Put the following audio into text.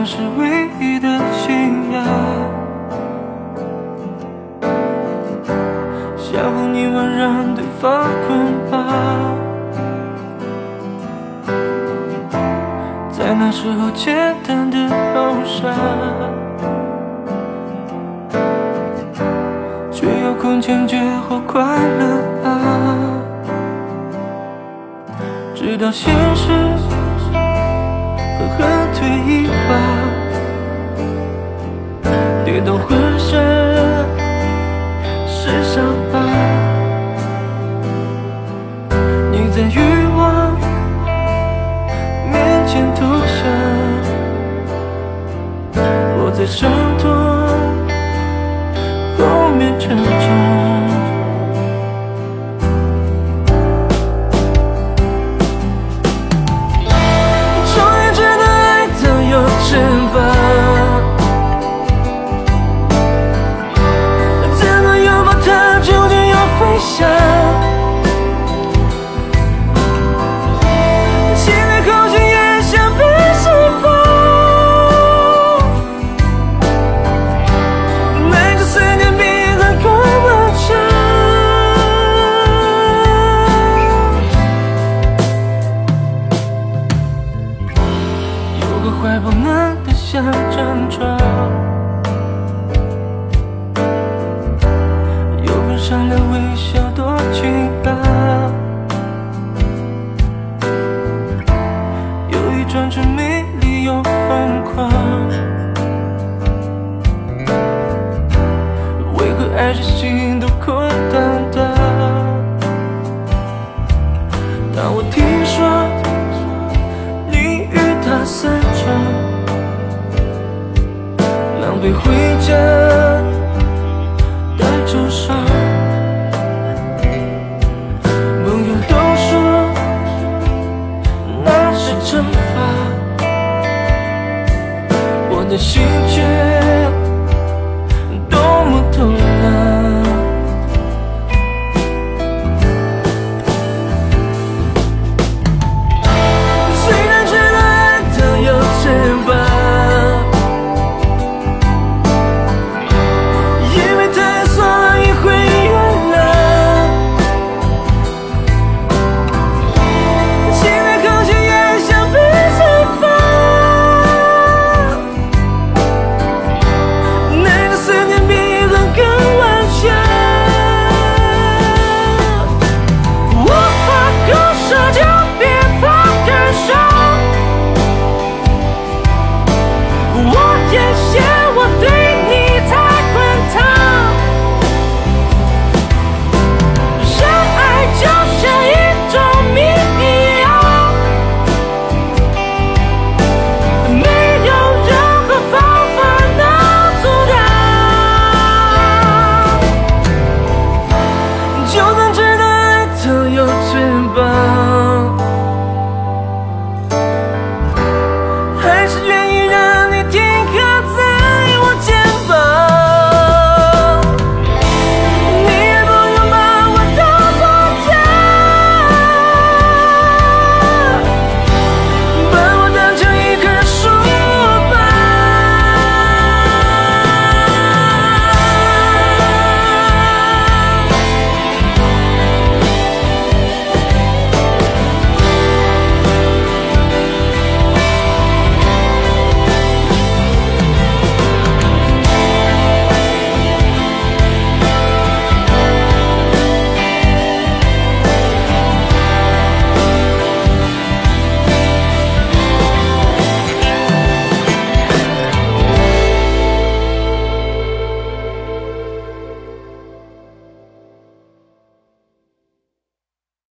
爱曾是唯一的信仰。相互凝望，让对方捆绑。在那时候简单的好傻，却有空坚决或快乐啊。直到现实狠狠推一把，跌倒浑身是伤疤。你在欲望面前投降，我在伤痛后面成长。要飞翔？心里空虚也想被释放，每个思念比它更顽强。有个怀抱暖得像张床，善良微笑多轻朗，有一种真美丽又疯狂。为何爱着心都空荡荡？当我听说。你与他散场，狼狈回家，带着伤。心却。